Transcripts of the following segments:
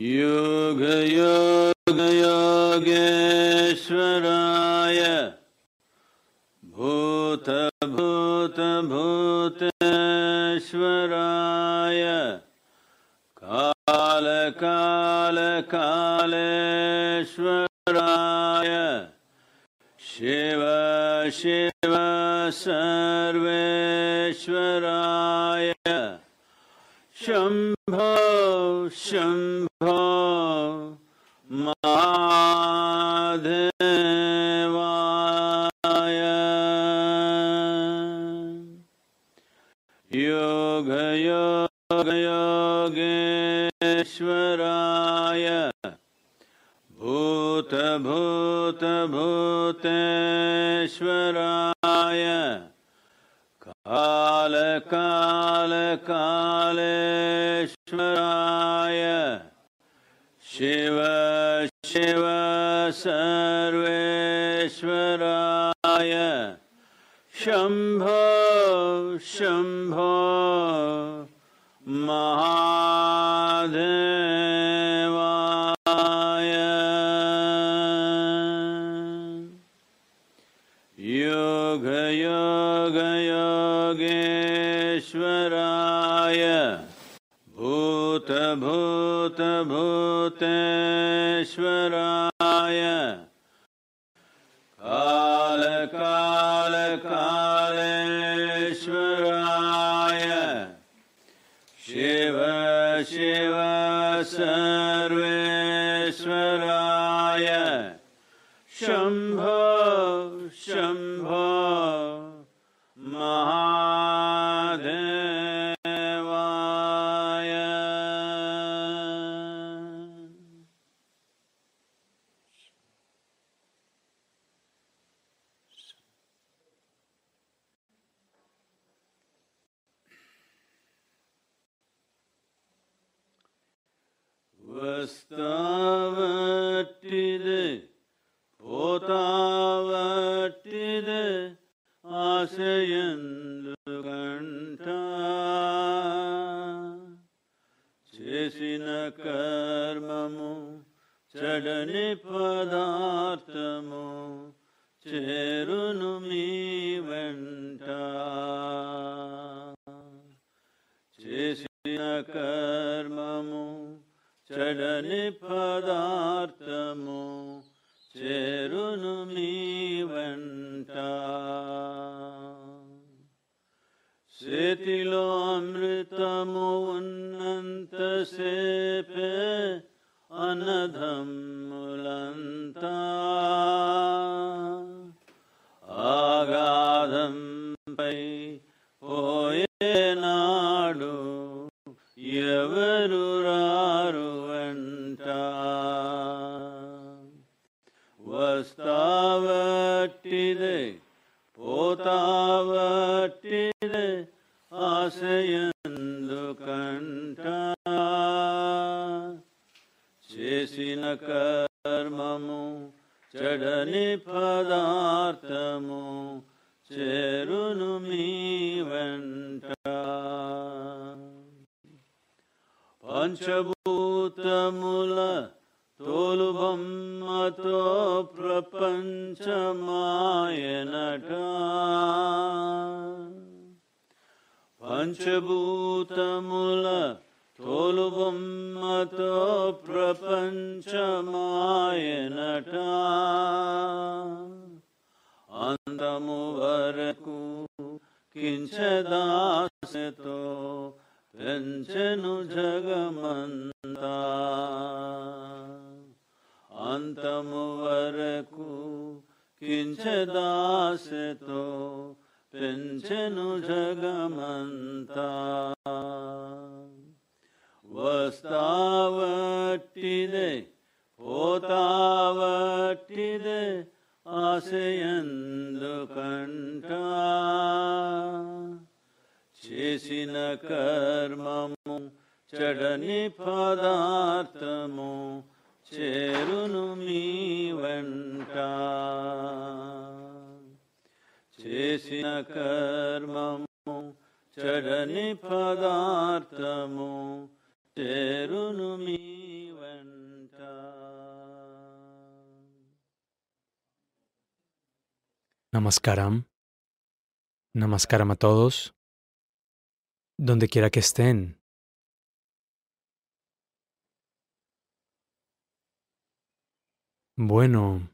योगयोगयोगेश्वराय सर्वेश्वराय। शम्भो शम्भो महादेवाय। योगयोगयोगेश्वराय। भूतभूतभूतेश्वराय estão వస్తావట్టిదే పోతావట్టిదే ఆశయందు కంట చేసిన కర్మము చెడని పదార్థము చేరును మీ వెంట. పంచభూతముల తోలు బొమ్మతో ప్రపంచమాయనట. పంచభూతముల తోలు బొమ్మతో ప్రపంచమాయనట. అందము వరకు కించదాసతో పెంచెను జగమంతా. అంతము వరకు కించదాసతో పెంచెను జగమంతా Namaskaram. Namaskaram a todos, donde quiera que estén. Bueno,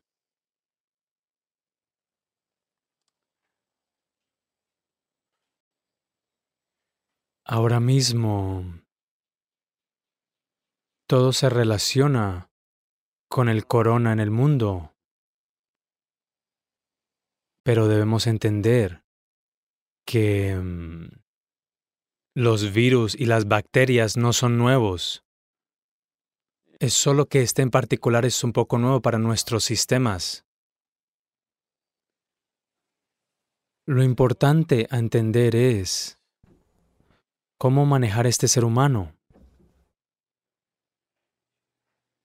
ahora mismo todo se relaciona con el corona en el mundo, pero debemos entender que mm, los virus y las bacterias no son nuevos. Es solo que este en particular es un poco nuevo para nuestros sistemas. Lo importante a entender es cómo manejar este ser humano.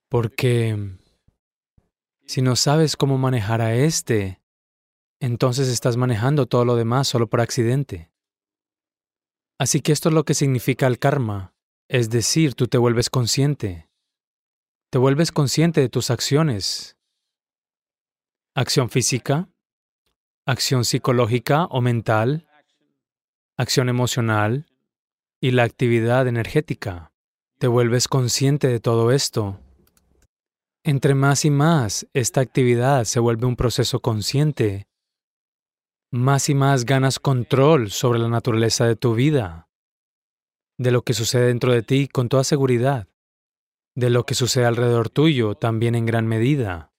Porque si no sabes cómo manejar a este, entonces estás manejando todo lo demás solo por accidente. Así que esto es lo que significa el karma, es decir, tú te vuelves consciente. Te vuelves consciente de tus acciones. Acción física, acción psicológica o mental, acción emocional y la actividad energética. Te vuelves consciente de todo esto. Entre más y más esta actividad se vuelve un proceso consciente, más y más ganas control sobre la naturaleza de tu vida, de lo que sucede dentro de ti con toda seguridad de lo que sucede alrededor tuyo también en gran medida.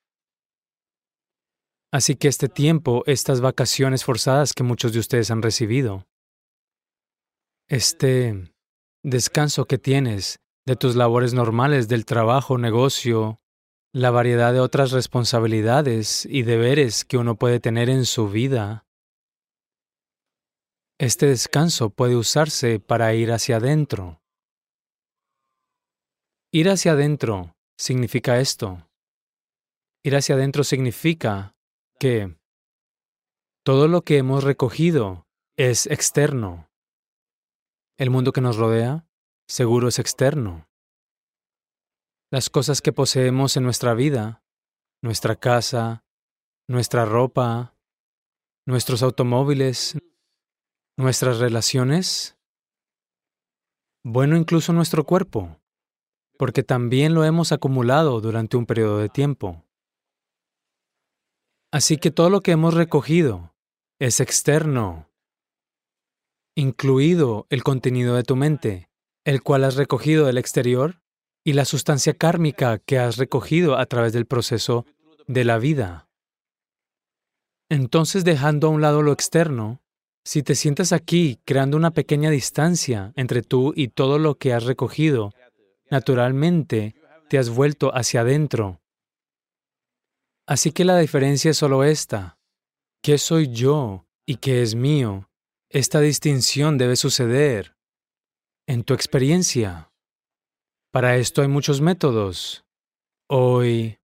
Así que este tiempo, estas vacaciones forzadas que muchos de ustedes han recibido, este descanso que tienes de tus labores normales del trabajo, negocio, la variedad de otras responsabilidades y deberes que uno puede tener en su vida, este descanso puede usarse para ir hacia adentro, Ir hacia adentro significa esto. Ir hacia adentro significa que todo lo que hemos recogido es externo. El mundo que nos rodea seguro es externo. Las cosas que poseemos en nuestra vida, nuestra casa, nuestra ropa, nuestros automóviles, nuestras relaciones, bueno, incluso nuestro cuerpo porque también lo hemos acumulado durante un periodo de tiempo. Así que todo lo que hemos recogido es externo, incluido el contenido de tu mente, el cual has recogido del exterior, y la sustancia kármica que has recogido a través del proceso de la vida. Entonces, dejando a un lado lo externo, si te sientas aquí creando una pequeña distancia entre tú y todo lo que has recogido naturalmente te has vuelto hacia adentro. Así que la diferencia es solo esta. ¿Qué soy yo y qué es mío? Esta distinción debe suceder en tu experiencia. Para esto hay muchos métodos. Hoy,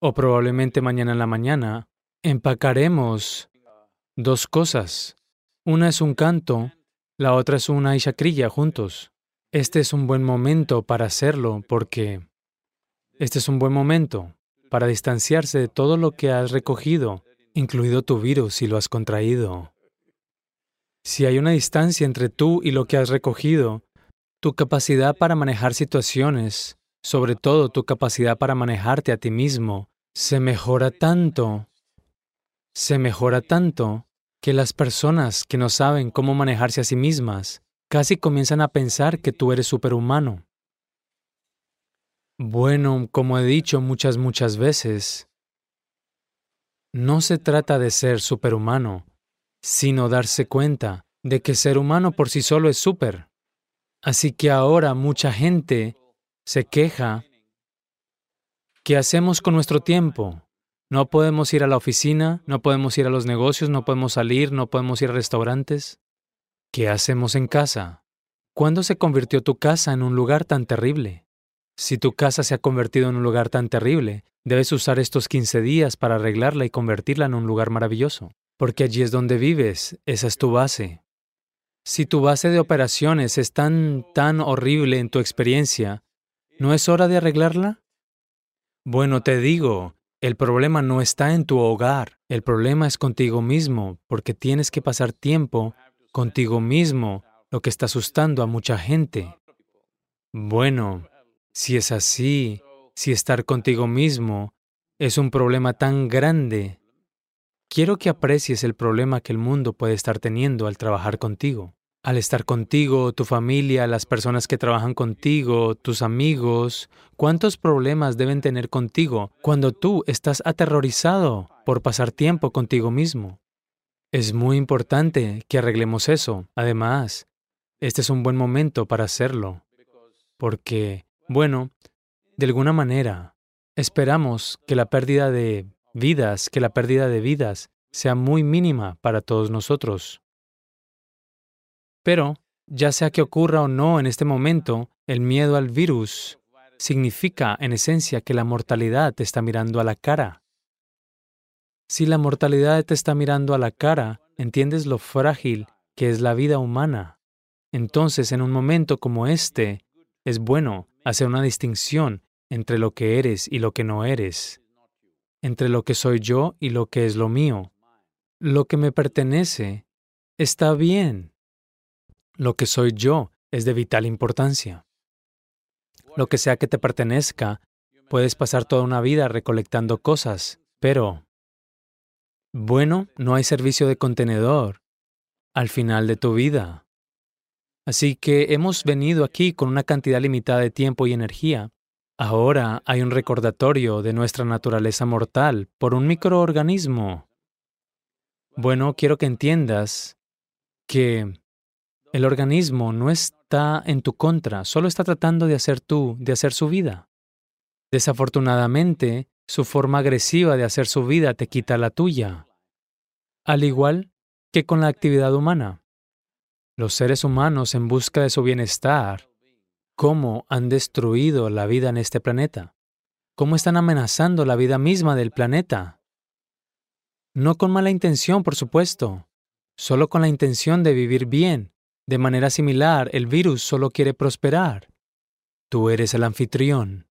o probablemente mañana en la mañana, empacaremos dos cosas. Una es un canto, la otra es una ishakrilla juntos. Este es un buen momento para hacerlo porque este es un buen momento para distanciarse de todo lo que has recogido, incluido tu virus si lo has contraído. Si hay una distancia entre tú y lo que has recogido, tu capacidad para manejar situaciones, sobre todo tu capacidad para manejarte a ti mismo, se mejora tanto, se mejora tanto que las personas que no saben cómo manejarse a sí mismas casi comienzan a pensar que tú eres superhumano. Bueno, como he dicho muchas, muchas veces, no se trata de ser superhumano, sino darse cuenta de que ser humano por sí solo es súper. Así que ahora mucha gente se queja. ¿Qué hacemos con nuestro tiempo? No podemos ir a la oficina, no podemos ir a los negocios, no podemos salir, no podemos ir a restaurantes. ¿Qué hacemos en casa? ¿Cuándo se convirtió tu casa en un lugar tan terrible? Si tu casa se ha convertido en un lugar tan terrible, debes usar estos 15 días para arreglarla y convertirla en un lugar maravilloso, porque allí es donde vives, esa es tu base. Si tu base de operaciones es tan, tan horrible en tu experiencia, ¿no es hora de arreglarla? Bueno, te digo, El problema no está en tu hogar, el problema es contigo mismo, porque tienes que pasar tiempo contigo mismo, lo que está asustando a mucha gente. Bueno, si es así, si estar contigo mismo es un problema tan grande, quiero que aprecies el problema que el mundo puede estar teniendo al trabajar contigo. Al estar contigo, tu familia, las personas que trabajan contigo, tus amigos, ¿cuántos problemas deben tener contigo cuando tú estás aterrorizado por pasar tiempo contigo mismo? Es muy importante que arreglemos eso. Además, este es un buen momento para hacerlo, porque, bueno, de alguna manera, esperamos que la pérdida de vidas, que la pérdida de vidas sea muy mínima para todos nosotros. Pero, ya sea que ocurra o no en este momento, el miedo al virus significa en esencia que la mortalidad te está mirando a la cara. Si la mortalidad te está mirando a la cara, entiendes lo frágil que es la vida humana. Entonces, en un momento como este, es bueno hacer una distinción entre lo que eres y lo que no eres, entre lo que soy yo y lo que es lo mío. Lo que me pertenece está bien, lo que soy yo es de vital importancia. Lo que sea que te pertenezca, puedes pasar toda una vida recolectando cosas, pero, bueno, no hay servicio de contenedor al final de tu vida. Así que hemos venido aquí con una cantidad limitada de tiempo y energía. Ahora hay un recordatorio de nuestra naturaleza mortal por un microorganismo. Bueno, quiero que entiendas que el organismo no está en tu contra, solo está tratando de hacer tú, de hacer su vida. Desafortunadamente, su forma agresiva de hacer su vida te quita la tuya. Al igual que con la actividad humana. Los seres humanos en busca de su bienestar, ¿cómo han destruido la vida en este planeta? ¿Cómo están amenazando la vida misma del planeta? No con mala intención, por supuesto, solo con la intención de vivir bien, de manera similar, el virus solo quiere prosperar. Tú eres el anfitrión.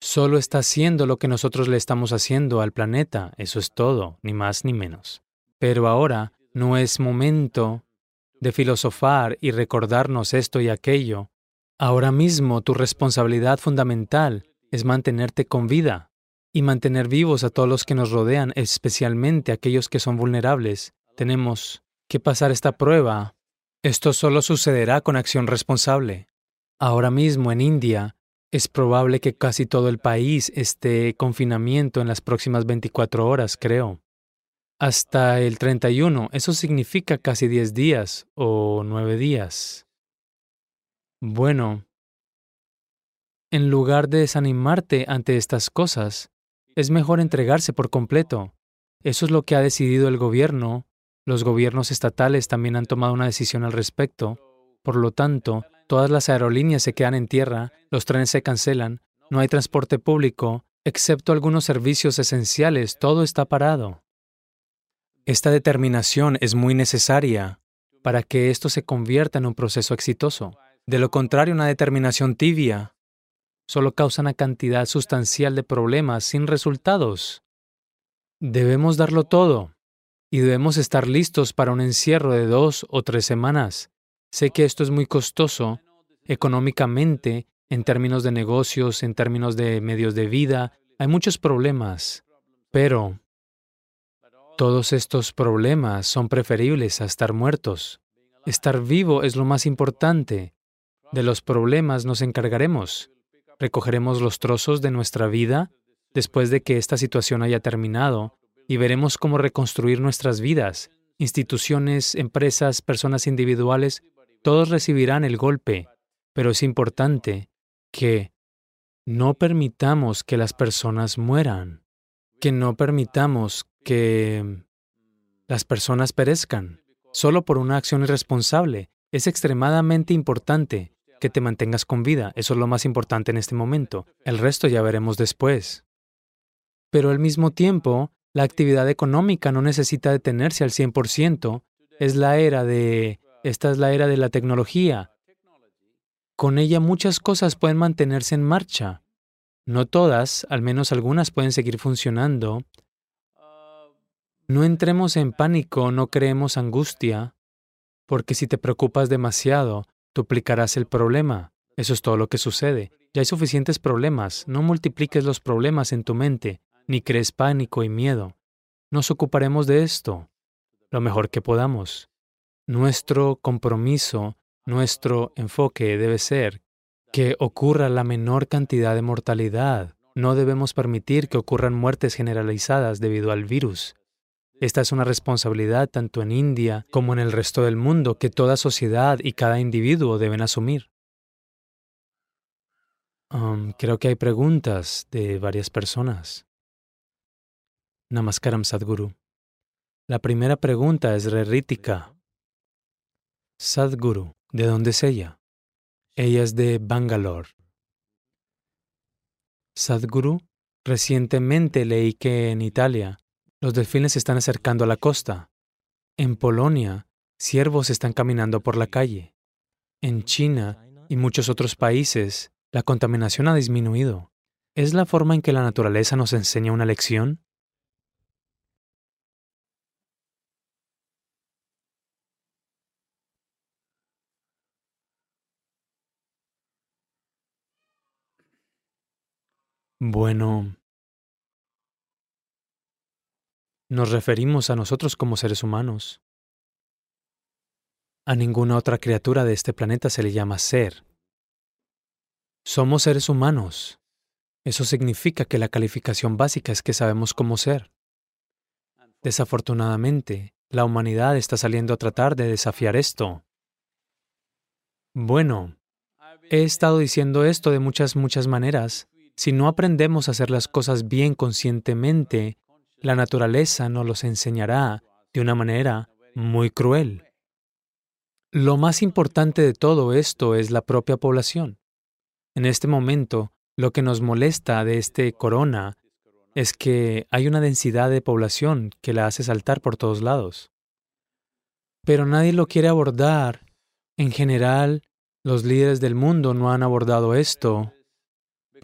Solo está haciendo lo que nosotros le estamos haciendo al planeta, eso es todo, ni más ni menos. Pero ahora no es momento de filosofar y recordarnos esto y aquello. Ahora mismo tu responsabilidad fundamental es mantenerte con vida y mantener vivos a todos los que nos rodean, especialmente aquellos que son vulnerables. Tenemos que pasar esta prueba esto solo sucederá con acción responsable. Ahora mismo en India es probable que casi todo el país esté confinamiento en las próximas 24 horas, creo. Hasta el 31, eso significa casi 10 días o 9 días. Bueno, en lugar de desanimarte ante estas cosas, es mejor entregarse por completo. Eso es lo que ha decidido el gobierno los gobiernos estatales también han tomado una decisión al respecto. Por lo tanto, todas las aerolíneas se quedan en tierra, los trenes se cancelan, no hay transporte público, excepto algunos servicios esenciales, todo está parado. Esta determinación es muy necesaria para que esto se convierta en un proceso exitoso. De lo contrario, una determinación tibia solo causa una cantidad sustancial de problemas sin resultados. Debemos darlo todo y debemos estar listos para un encierro de dos o tres semanas. Sé que esto es muy costoso económicamente, en términos de negocios, en términos de medios de vida, hay muchos problemas, pero todos estos problemas son preferibles a estar muertos. Estar vivo es lo más importante. De los problemas nos encargaremos. Recogeremos los trozos de nuestra vida después de que esta situación haya terminado y veremos cómo reconstruir nuestras vidas. Instituciones, empresas, personas individuales, todos recibirán el golpe, pero es importante que no permitamos que las personas mueran, que no permitamos que las personas perezcan solo por una acción irresponsable. Es extremadamente importante que te mantengas con vida. Eso es lo más importante en este momento. El resto ya veremos después. Pero al mismo tiempo, la actividad económica no necesita detenerse al 100%. Es la era de... Esta es la era de la tecnología. Con ella muchas cosas pueden mantenerse en marcha. No todas, al menos algunas pueden seguir funcionando. No entremos en pánico, no creemos angustia, porque si te preocupas demasiado, duplicarás el problema. Eso es todo lo que sucede. Ya hay suficientes problemas. No multipliques los problemas en tu mente, ni crees pánico y miedo. Nos ocuparemos de esto lo mejor que podamos. Nuestro compromiso, nuestro enfoque debe ser que ocurra la menor cantidad de mortalidad. No debemos permitir que ocurran muertes generalizadas debido al virus. Esta es una responsabilidad tanto en India como en el resto del mundo que toda sociedad y cada individuo deben asumir. Um, creo que hay preguntas de varias personas. Namaskaram Sadhguru. La primera pregunta es rerítica. Sadhguru, ¿de dónde es ella? Ella es de Bangalore. Sadhguru, recientemente leí que en Italia los delfines se están acercando a la costa. En Polonia, ciervos están caminando por la calle. En China y muchos otros países, la contaminación ha disminuido. ¿Es la forma en que la naturaleza nos enseña una lección? Bueno, nos referimos a nosotros como seres humanos. A ninguna otra criatura de este planeta se le llama ser. Somos seres humanos. Eso significa que la calificación básica es que sabemos cómo ser. Desafortunadamente, la humanidad está saliendo a tratar de desafiar esto. Bueno, he estado diciendo esto de muchas, muchas maneras. Si no aprendemos a hacer las cosas bien conscientemente, la naturaleza nos los enseñará de una manera muy cruel. Lo más importante de todo esto es la propia población. En este momento, lo que nos molesta de este corona es que hay una densidad de población que la hace saltar por todos lados. Pero nadie lo quiere abordar. En general, los líderes del mundo no han abordado esto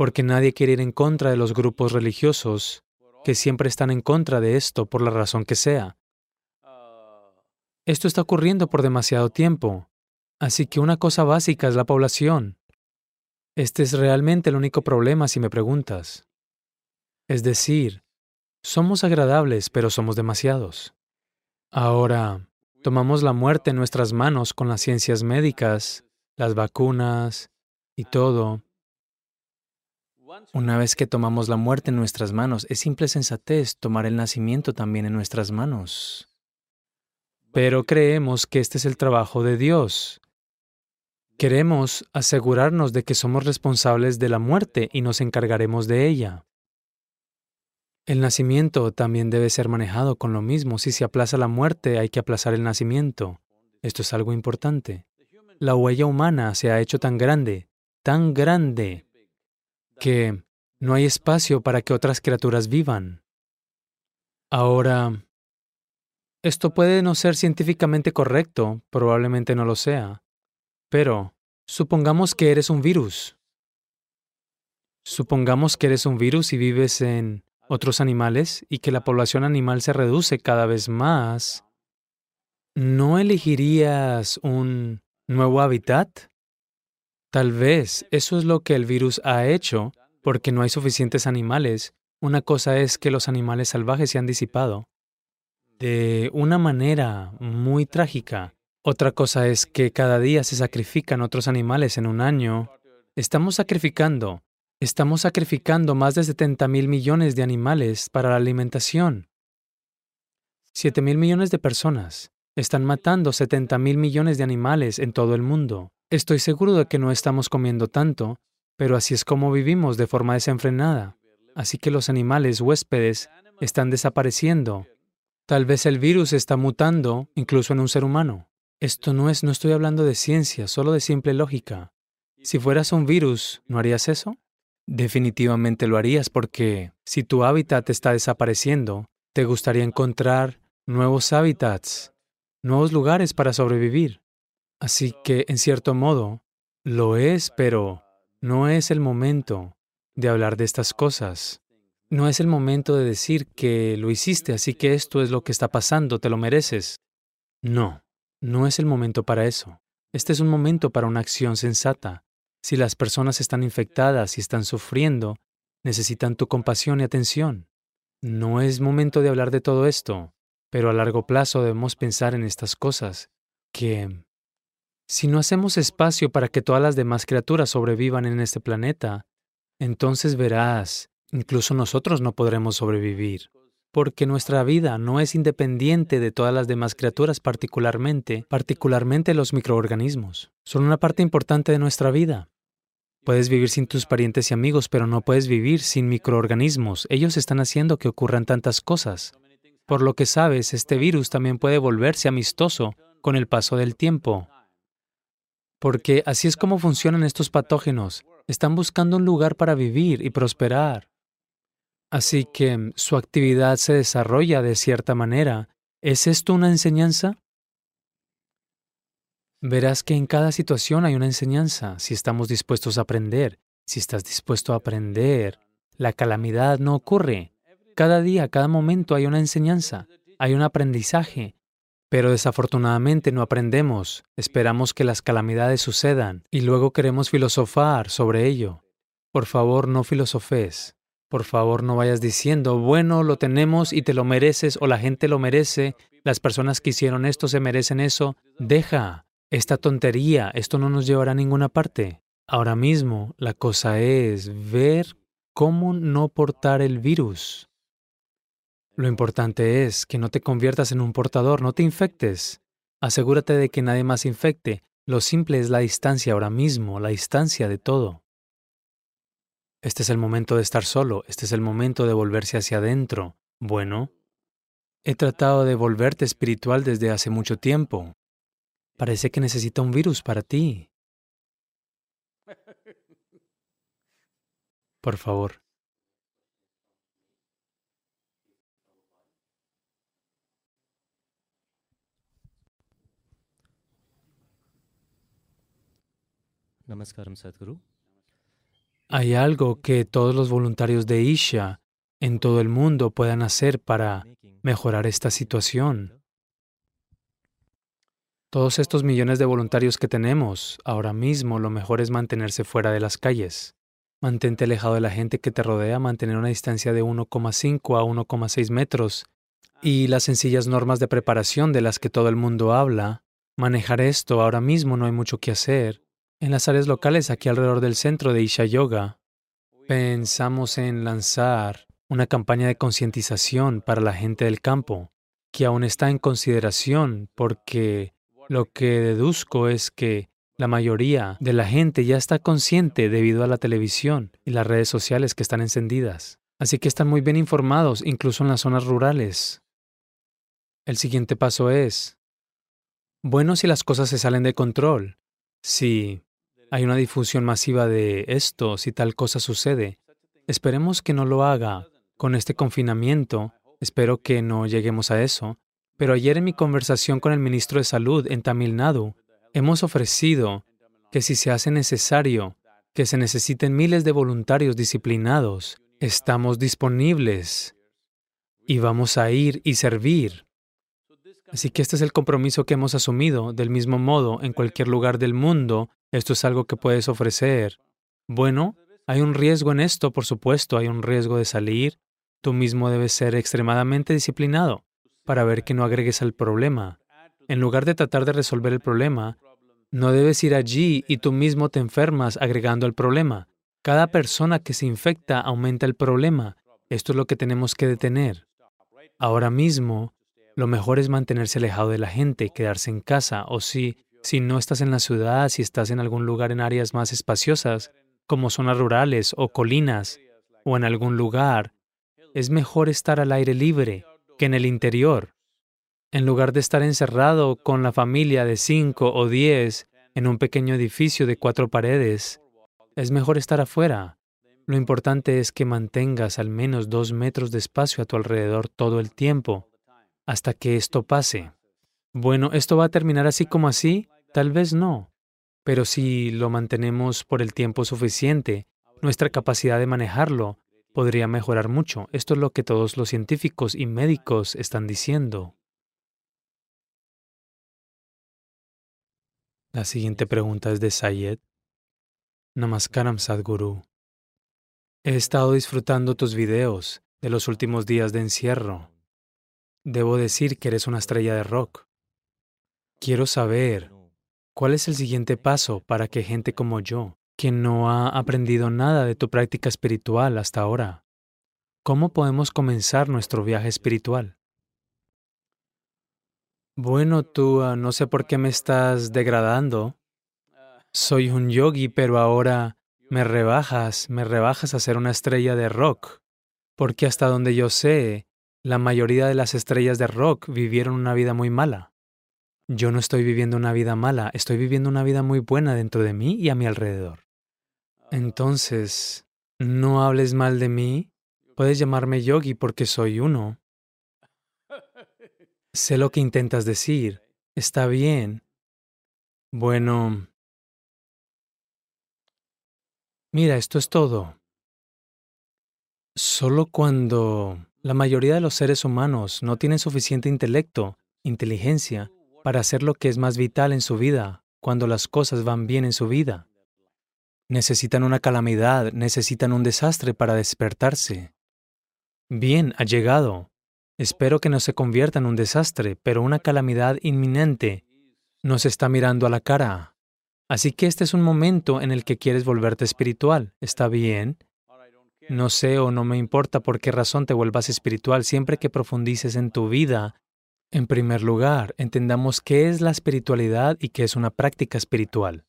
porque nadie quiere ir en contra de los grupos religiosos que siempre están en contra de esto por la razón que sea. Esto está ocurriendo por demasiado tiempo, así que una cosa básica es la población. Este es realmente el único problema si me preguntas. Es decir, somos agradables, pero somos demasiados. Ahora, tomamos la muerte en nuestras manos con las ciencias médicas, las vacunas y todo. Una vez que tomamos la muerte en nuestras manos, es simple sensatez tomar el nacimiento también en nuestras manos. Pero creemos que este es el trabajo de Dios. Queremos asegurarnos de que somos responsables de la muerte y nos encargaremos de ella. El nacimiento también debe ser manejado con lo mismo. Si se aplaza la muerte, hay que aplazar el nacimiento. Esto es algo importante. La huella humana se ha hecho tan grande, tan grande, que no hay espacio para que otras criaturas vivan. Ahora, esto puede no ser científicamente correcto, probablemente no lo sea, pero supongamos que eres un virus. Supongamos que eres un virus y vives en otros animales y que la población animal se reduce cada vez más. ¿No elegirías un nuevo hábitat? Tal vez eso es lo que el virus ha hecho porque no hay suficientes animales. Una cosa es que los animales salvajes se han disipado de una manera muy trágica otra cosa es que cada día se sacrifican otros animales en un año. Estamos sacrificando, estamos sacrificando más de 70 mil millones de animales para la alimentación. 7 mil millones de personas están matando 70 mil millones de animales en todo el mundo. Estoy seguro de que no estamos comiendo tanto, pero así es como vivimos de forma desenfrenada. Así que los animales huéspedes están desapareciendo. Tal vez el virus está mutando incluso en un ser humano. Esto no es, no estoy hablando de ciencia, solo de simple lógica. Si fueras un virus, ¿no harías eso? Definitivamente lo harías porque si tu hábitat está desapareciendo, te gustaría encontrar nuevos hábitats, nuevos lugares para sobrevivir. Así que, en cierto modo, lo es, pero no es el momento. de hablar de estas cosas. No es el momento de decir que lo hiciste, así que esto es lo que está pasando, te lo mereces. No, no es el momento para eso. Este es un momento para una acción sensata. Si las personas están infectadas y están sufriendo, necesitan tu compasión y atención. No es momento de hablar de todo esto, pero a largo plazo debemos pensar en estas cosas, que si no hacemos espacio para que todas las demás criaturas sobrevivan en este planeta, entonces verás, incluso nosotros no podremos sobrevivir, porque nuestra vida no es independiente de todas las demás criaturas particularmente, particularmente los microorganismos. Son una parte importante de nuestra vida. Puedes vivir sin tus parientes y amigos, pero no puedes vivir sin microorganismos. Ellos están haciendo que ocurran tantas cosas. Por lo que sabes, este virus también puede volverse amistoso con el paso del tiempo. Porque así es como funcionan estos patógenos. Están buscando un lugar para vivir y prosperar. Así que su actividad se desarrolla de cierta manera. ¿Es esto una enseñanza? Verás que en cada situación hay una enseñanza si estamos dispuestos a aprender. Si estás dispuesto a aprender, la calamidad no ocurre. Cada día, cada momento hay una enseñanza, hay un aprendizaje. Pero desafortunadamente no aprendemos, esperamos que las calamidades sucedan y luego queremos filosofar sobre ello. Por favor, no filosofes. Por favor, no vayas diciendo, bueno, lo tenemos y te lo mereces o la gente lo merece, las personas que hicieron esto se merecen eso. Deja, esta tontería, esto no nos llevará a ninguna parte. Ahora mismo la cosa es ver cómo no portar el virus. Lo importante es que no te conviertas en un portador, no te infectes. Asegúrate de que nadie más infecte. Lo simple es la distancia ahora mismo, la distancia de todo. Este es el momento de estar solo, este es el momento de volverse hacia adentro. Bueno, he tratado de volverte espiritual desde hace mucho tiempo. Parece que necesita un virus para ti. Por favor. ¿Hay algo que todos los voluntarios de Isha en todo el mundo puedan hacer para mejorar esta situación? Todos estos millones de voluntarios que tenemos, ahora mismo lo mejor es mantenerse fuera de las calles. Mantente alejado de la gente que te rodea, mantener una distancia de 1,5 a 1,6 metros y las sencillas normas de preparación de las que todo el mundo habla. Manejar esto ahora mismo no hay mucho que hacer. En las áreas locales aquí alrededor del centro de Isha Yoga, pensamos en lanzar una campaña de concientización para la gente del campo, que aún está en consideración porque lo que deduzco es que la mayoría de la gente ya está consciente debido a la televisión y las redes sociales que están encendidas. Así que están muy bien informados, incluso en las zonas rurales. El siguiente paso es, bueno, si las cosas se salen de control, si hay una difusión masiva de esto, si tal cosa sucede, esperemos que no lo haga con este confinamiento, espero que no lleguemos a eso, pero ayer en mi conversación con el ministro de Salud en Tamil Nadu, hemos ofrecido que si se hace necesario que se necesiten miles de voluntarios disciplinados, estamos disponibles y vamos a ir y servir. Así que este es el compromiso que hemos asumido. Del mismo modo, en cualquier lugar del mundo, esto es algo que puedes ofrecer. Bueno, hay un riesgo en esto, por supuesto, hay un riesgo de salir. Tú mismo debes ser extremadamente disciplinado para ver que no agregues al problema. En lugar de tratar de resolver el problema, no debes ir allí y tú mismo te enfermas agregando al problema. Cada persona que se infecta aumenta el problema. Esto es lo que tenemos que detener. Ahora mismo, lo mejor es mantenerse alejado de la gente, quedarse en casa, o si, si no estás en la ciudad, si estás en algún lugar en áreas más espaciosas, como zonas rurales o colinas, o en algún lugar, es mejor estar al aire libre, que en el interior. En lugar de estar encerrado con la familia de cinco o diez en un pequeño edificio de cuatro paredes, es mejor estar afuera. Lo importante es que mantengas al menos dos metros de espacio a tu alrededor todo el tiempo, hasta que esto pase. Bueno, ¿esto va a terminar así como así? Tal vez no. Pero si lo mantenemos por el tiempo suficiente, nuestra capacidad de manejarlo podría mejorar mucho. Esto es lo que todos los científicos y médicos están diciendo. La siguiente pregunta es de Sayed. Namaskaram Sadhguru. He estado disfrutando tus videos de los últimos días de encierro. Debo decir que eres una estrella de rock. Quiero saber cuál es el siguiente paso para que gente como yo, que no ha aprendido nada de tu práctica espiritual hasta ahora, ¿cómo podemos comenzar nuestro viaje espiritual? Bueno, tú ah, no sé por qué me estás degradando. Soy un yogi, pero ahora me rebajas, me rebajas a ser una estrella de rock, porque hasta donde yo sé, la mayoría de las estrellas de rock vivieron una vida muy mala. Yo no estoy viviendo una vida mala, estoy viviendo una vida muy buena dentro de mí y a mi alrededor. Entonces, no hables mal de mí. Puedes llamarme yogi porque soy uno. Sé lo que intentas decir. Está bien. Bueno. Mira, esto es todo. Solo cuando la mayoría de los seres humanos no tienen suficiente intelecto, inteligencia, para hacer lo que es más vital en su vida, cuando las cosas van bien en su vida. Necesitan una calamidad, necesitan un desastre para despertarse. Bien, ha llegado. Espero que no se convierta en un desastre, pero una calamidad inminente nos está mirando a la cara. Así que este es un momento en el que quieres volverte espiritual. ¿Está bien? No sé o no me importa por qué razón te vuelvas espiritual siempre que profundices en tu vida. En primer lugar, entendamos qué es la espiritualidad y qué es una práctica espiritual.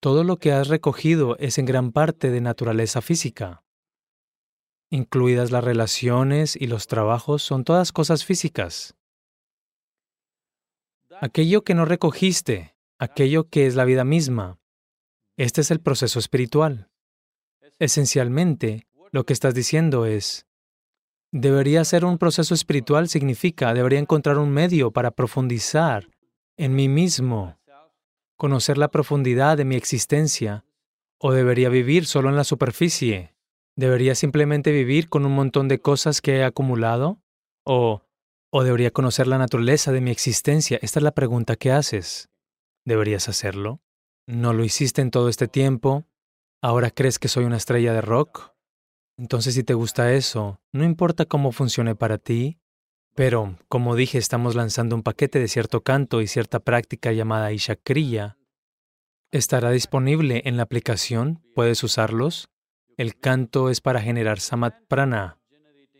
Todo lo que has recogido es en gran parte de naturaleza física. Incluidas las relaciones y los trabajos son todas cosas físicas. Aquello que no recogiste, aquello que es la vida misma, este es el proceso espiritual. Esencialmente, lo que estás diciendo es, debería ser un proceso espiritual significa, debería encontrar un medio para profundizar en mí mismo, conocer la profundidad de mi existencia, o debería vivir solo en la superficie. ¿Debería simplemente vivir con un montón de cosas que he acumulado? ¿O, o debería conocer la naturaleza de mi existencia? Esta es la pregunta que haces. ¿Deberías hacerlo? ¿No lo hiciste en todo este tiempo? ¿Ahora crees que soy una estrella de rock? Entonces si te gusta eso, no importa cómo funcione para ti, pero, como dije, estamos lanzando un paquete de cierto canto y cierta práctica llamada Ishakriya. Estará disponible en la aplicación, puedes usarlos. El canto es para generar samat prana,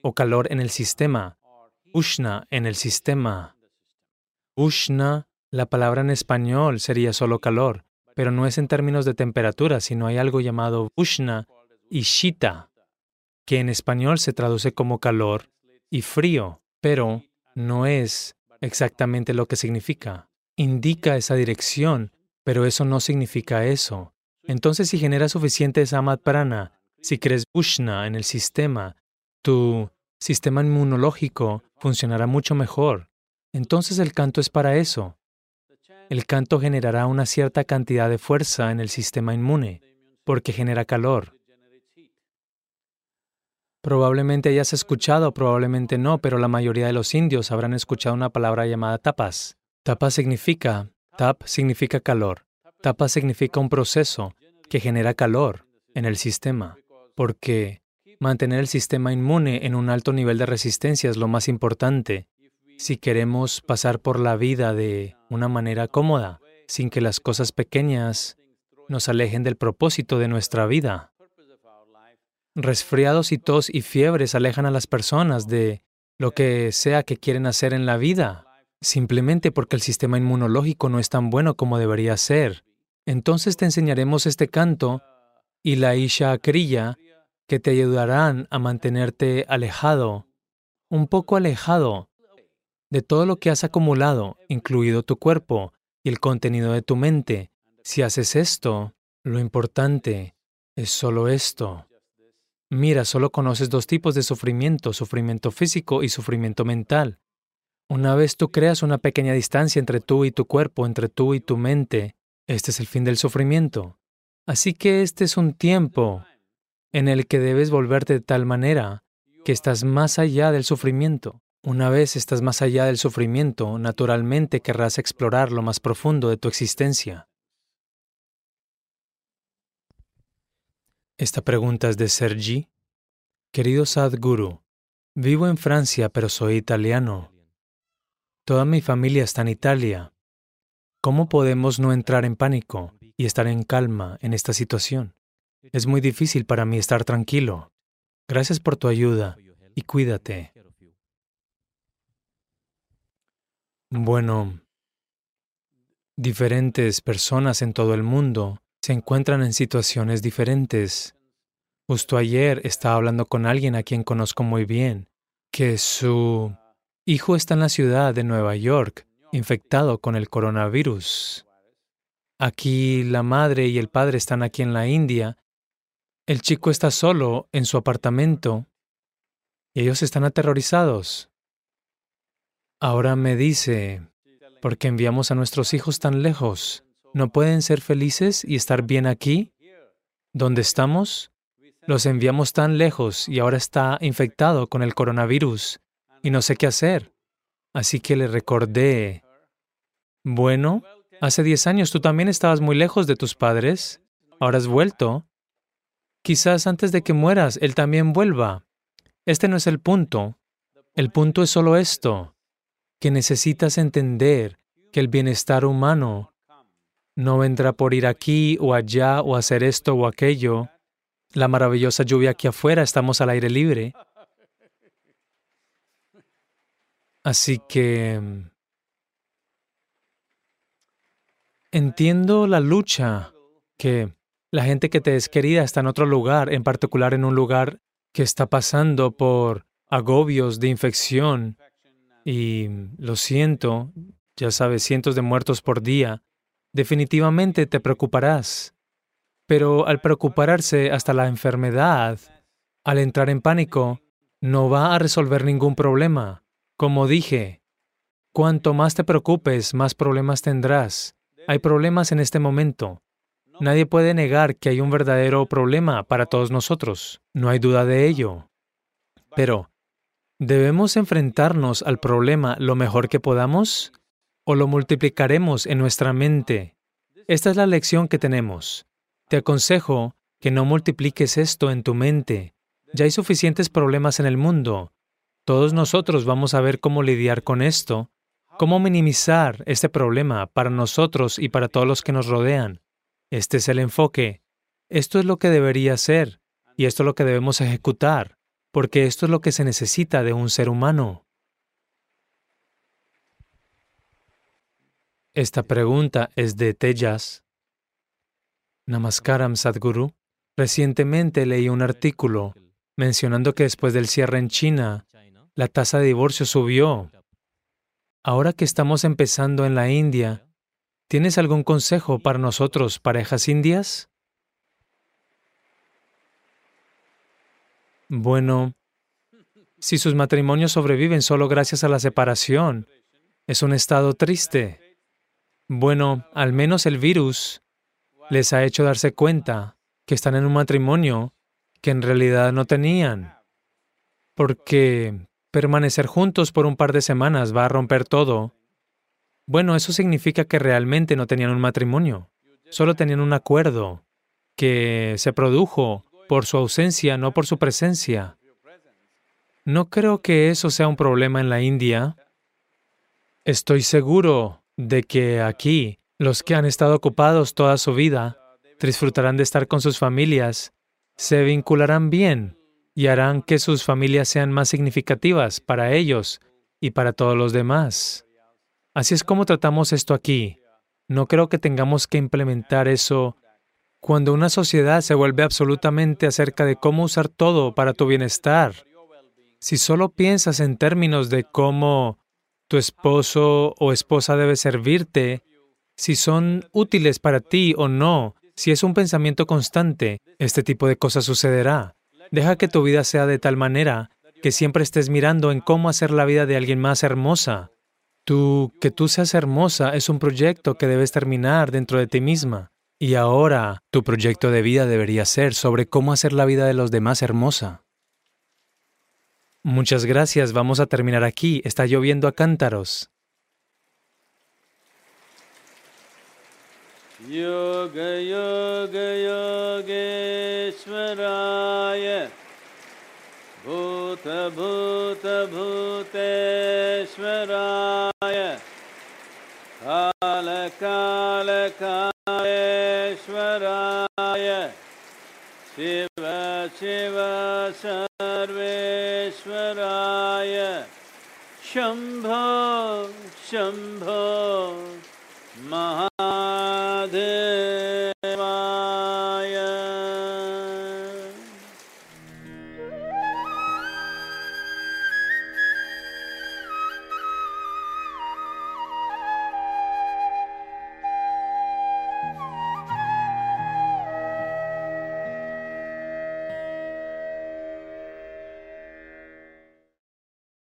o calor en el sistema, ushna en el sistema. Ushna, la palabra en español sería solo calor, pero no es en términos de temperatura, sino hay algo llamado Ushna y Shita, que en español se traduce como calor y frío, pero no es exactamente lo que significa. Indica esa dirección, pero eso no significa eso. Entonces, si generas suficiente Samat Prana, si crees Ushna en el sistema, tu sistema inmunológico funcionará mucho mejor. Entonces el canto es para eso el canto generará una cierta cantidad de fuerza en el sistema inmune, porque genera calor. Probablemente hayas escuchado, probablemente no, pero la mayoría de los indios habrán escuchado una palabra llamada tapas. Tapas significa, tap significa calor. Tapas significa un proceso que genera calor en el sistema, porque mantener el sistema inmune en un alto nivel de resistencia es lo más importante si queremos pasar por la vida de una manera cómoda, sin que las cosas pequeñas nos alejen del propósito de nuestra vida. Resfriados y tos y fiebres alejan a las personas de lo que sea que quieren hacer en la vida, simplemente porque el sistema inmunológico no es tan bueno como debería ser. Entonces te enseñaremos este canto y la Isha Kriya que te ayudarán a mantenerte alejado, un poco alejado de todo lo que has acumulado, incluido tu cuerpo y el contenido de tu mente. Si haces esto, lo importante es solo esto. Mira, solo conoces dos tipos de sufrimiento, sufrimiento físico y sufrimiento mental. Una vez tú creas una pequeña distancia entre tú y tu cuerpo, entre tú y tu mente, este es el fin del sufrimiento. Así que este es un tiempo en el que debes volverte de tal manera que estás más allá del sufrimiento. Una vez estás más allá del sufrimiento, naturalmente querrás explorar lo más profundo de tu existencia. Esta pregunta es de Sergi. Querido Sadhguru, vivo en Francia pero soy italiano. Toda mi familia está en Italia. ¿Cómo podemos no entrar en pánico y estar en calma en esta situación? Es muy difícil para mí estar tranquilo. Gracias por tu ayuda y cuídate. Bueno, diferentes personas en todo el mundo se encuentran en situaciones diferentes. Justo ayer estaba hablando con alguien a quien conozco muy bien, que su hijo está en la ciudad de Nueva York, infectado con el coronavirus. Aquí la madre y el padre están aquí en la India. El chico está solo en su apartamento y ellos están aterrorizados. Ahora me dice, ¿por qué enviamos a nuestros hijos tan lejos? ¿No pueden ser felices y estar bien aquí? ¿Dónde estamos? Los enviamos tan lejos y ahora está infectado con el coronavirus y no sé qué hacer. Así que le recordé, bueno, hace diez años tú también estabas muy lejos de tus padres, ahora has vuelto. Quizás antes de que mueras, él también vuelva. Este no es el punto. El punto es solo esto, que necesitas entender que el bienestar humano no vendrá por ir aquí o allá o hacer esto o aquello. La maravillosa lluvia aquí afuera, estamos al aire libre. Así que mm, entiendo la lucha que la gente que te es querida está en otro lugar, en particular en un lugar que está pasando por agobios de infección y mm, lo siento, ya sabes, cientos de muertos por día, definitivamente te preocuparás. Pero al preocuparse hasta la enfermedad, al entrar en pánico, no va a resolver ningún problema. Como dije, cuanto más te preocupes, más problemas tendrás. Hay problemas en este momento. Nadie puede negar que hay un verdadero problema para todos nosotros. No hay duda de ello. Pero, ¿debemos enfrentarnos al problema lo mejor que podamos? ¿O lo multiplicaremos en nuestra mente? Esta es la lección que tenemos. Te aconsejo que no multipliques esto en tu mente. Ya hay suficientes problemas en el mundo. Todos nosotros vamos a ver cómo lidiar con esto, cómo minimizar este problema para nosotros y para todos los que nos rodean. Este es el enfoque. Esto es lo que debería ser y esto es lo que debemos ejecutar, porque esto es lo que se necesita de un ser humano. Esta pregunta es de Tejas. Namaskaram Sadhguru. Recientemente leí un artículo mencionando que después del cierre en China, la tasa de divorcio subió. Ahora que estamos empezando en la India, ¿tienes algún consejo para nosotros, parejas indias? Bueno, si sus matrimonios sobreviven solo gracias a la separación, es un estado triste. Bueno, al menos el virus les ha hecho darse cuenta que están en un matrimonio que en realidad no tenían, porque permanecer juntos por un par de semanas va a romper todo. Bueno, eso significa que realmente no tenían un matrimonio, solo tenían un acuerdo que se produjo por su ausencia, no por su presencia. No creo que eso sea un problema en la India. Estoy seguro de que aquí los que han estado ocupados toda su vida disfrutarán de estar con sus familias, se vincularán bien y harán que sus familias sean más significativas para ellos y para todos los demás. Así es como tratamos esto aquí. No creo que tengamos que implementar eso cuando una sociedad se vuelve absolutamente acerca de cómo usar todo para tu bienestar. Si solo piensas en términos de cómo tu esposo o esposa debe servirte, si son útiles para ti o no, si es un pensamiento constante, este tipo de cosas sucederá. Deja que tu vida sea de tal manera que siempre estés mirando en cómo hacer la vida de alguien más hermosa. Tú, que tú seas hermosa es un proyecto que debes terminar dentro de ti misma. Y ahora tu proyecto de vida debería ser sobre cómo hacer la vida de los demás hermosa. Muchas gracias, vamos a terminar aquí. Está lloviendo a cántaros. शम्भ